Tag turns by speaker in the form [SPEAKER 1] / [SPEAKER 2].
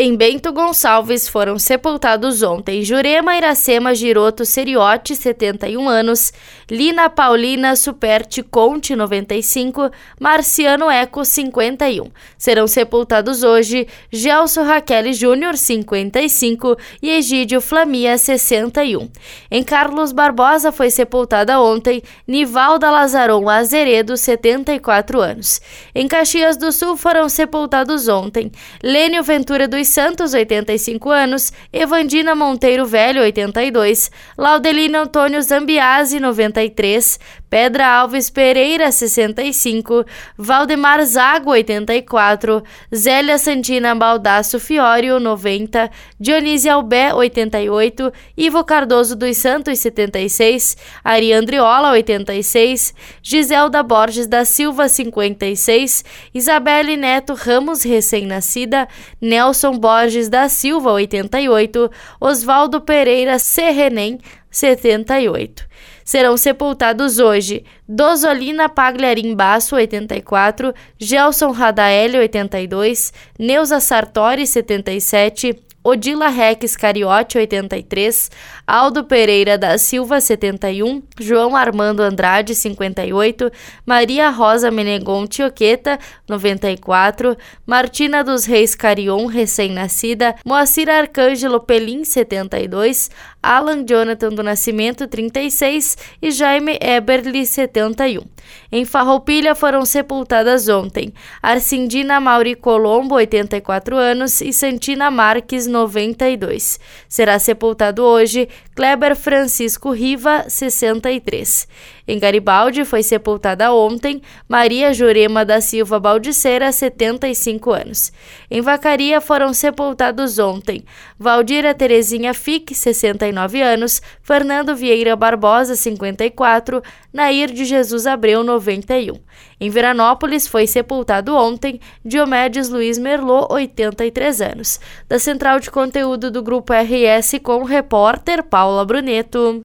[SPEAKER 1] Em Bento Gonçalves foram sepultados ontem Jurema Iracema Giroto Seriotti, 71 anos, Lina Paulina Superti Conte, 95, Marciano Eco, 51. Serão sepultados hoje Gelson Raquel Júnior, 55 e Egídio Flamia, 61. Em Carlos Barbosa foi sepultada ontem Nivalda Lazaron Azeredo, 74 anos. Em Caxias do Sul foram sepultados ontem Lênio Ventura dos Santos, 85 anos, Evandina Monteiro Velho, 82, Laudelino Antônio Zambiase, 93, Pedra Alves Pereira, 65, Valdemar Zago, 84, Zélia Santina Baldasso Fiorio, 90, Dionísio Albé, 88, Ivo Cardoso dos Santos, 76, Ariandriola, 86, Giselda Borges da Silva, 56, Isabelle Neto Ramos, recém-nascida, Nelson Borges da Silva, 88, Oswaldo Pereira Serrenem, 78. Serão sepultados hoje Dozolina Pagliarim Basso, 84, Gelson Radaeli, 82, Neuza Sartori, 77, Odila Rex Cariote, 83, Aldo Pereira da Silva, 71, João Armando Andrade, 58, Maria Rosa Menegon Tioqueta, 94, Martina dos Reis Carion, recém-nascida, Moacir Arcângelo Pelim, 72, Alan Jonathan do Nascimento, 36 e Jaime Eberly, 71. Em Farroupilha foram sepultadas ontem Arcindina Mauri Colombo, 84 anos, e Santina Marques, 92. Será sepultado hoje Kleber Francisco Riva, 63. Em Garibaldi foi sepultada ontem Maria Jurema da Silva Baldiceira, 75 anos. Em Vacaria foram sepultados ontem Valdira Terezinha Fique, 69 anos, Fernando Vieira Barbosa, 54, Nair de Jesus Abreu, 91. Em Veranópolis foi sepultado ontem Diomedes Luiz Merlot, 83 anos. Da central de conteúdo do Grupo RS com o repórter Paula Bruneto.